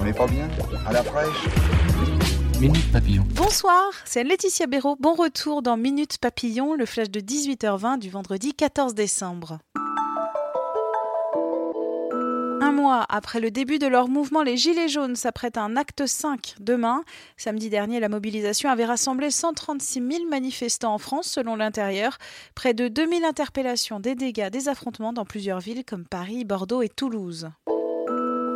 On n'est pas bien À la fraîche Minute Papillon. Bonsoir, c'est Laetitia Béraud. Bon retour dans Minute Papillon, le flash de 18h20 du vendredi 14 décembre. Un mois après le début de leur mouvement, les Gilets jaunes s'apprêtent à un acte 5 demain. Samedi dernier, la mobilisation avait rassemblé 136 000 manifestants en France, selon l'intérieur. Près de 2000 interpellations, des dégâts, des affrontements dans plusieurs villes comme Paris, Bordeaux et Toulouse.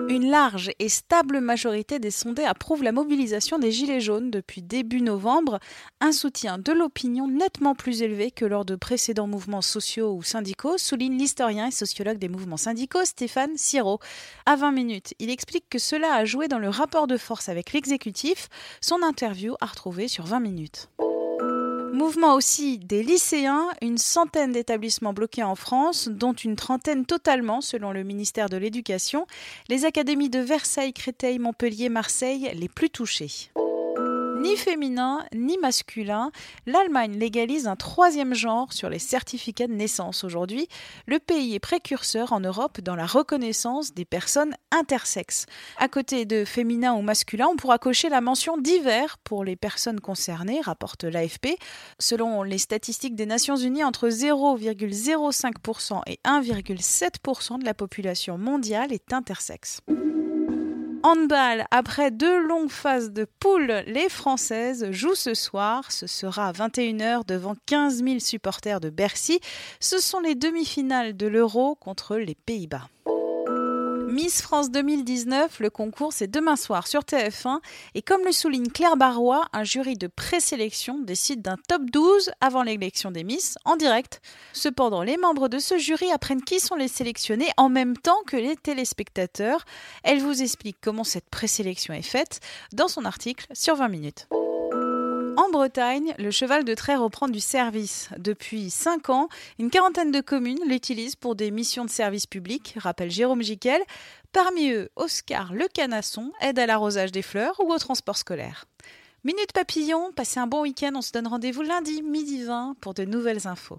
Une large et stable majorité des sondés approuve la mobilisation des Gilets jaunes depuis début novembre, un soutien de l'opinion nettement plus élevé que lors de précédents mouvements sociaux ou syndicaux, souligne l'historien et sociologue des mouvements syndicaux Stéphane Siro. À 20 minutes, il explique que cela a joué dans le rapport de force avec l'exécutif, son interview à retrouver sur 20 minutes. Mouvement aussi des lycéens, une centaine d'établissements bloqués en France, dont une trentaine totalement selon le ministère de l'Éducation. Les académies de Versailles, Créteil, Montpellier, Marseille les plus touchées ni féminin ni masculin. L'Allemagne légalise un troisième genre sur les certificats de naissance aujourd'hui. Le pays est précurseur en Europe dans la reconnaissance des personnes intersexes. À côté de féminin ou masculin, on pourra cocher la mention divers pour les personnes concernées, rapporte l'AFP. Selon les statistiques des Nations Unies, entre 0,05% et 1,7% de la population mondiale est intersexe handball, après deux longues phases de poule, les Françaises jouent ce soir. Ce sera à 21h devant 15 000 supporters de Bercy. Ce sont les demi-finales de l'Euro contre les Pays-Bas. Miss France 2019, le concours c'est demain soir sur TF1 et comme le souligne Claire Barrois, un jury de présélection décide d'un top 12 avant l'élection des Miss en direct. Cependant, les membres de ce jury apprennent qui sont les sélectionnés en même temps que les téléspectateurs. Elle vous explique comment cette présélection est faite dans son article sur 20 minutes. Bretagne, le cheval de trait reprend du service. Depuis 5 ans, une quarantaine de communes l'utilisent pour des missions de service public, rappelle Jérôme Giquel. Parmi eux, Oscar Le Canasson aide à l'arrosage des fleurs ou au transport scolaire. Minute Papillon, passez un bon week-end, on se donne rendez-vous lundi midi 20 pour de nouvelles infos.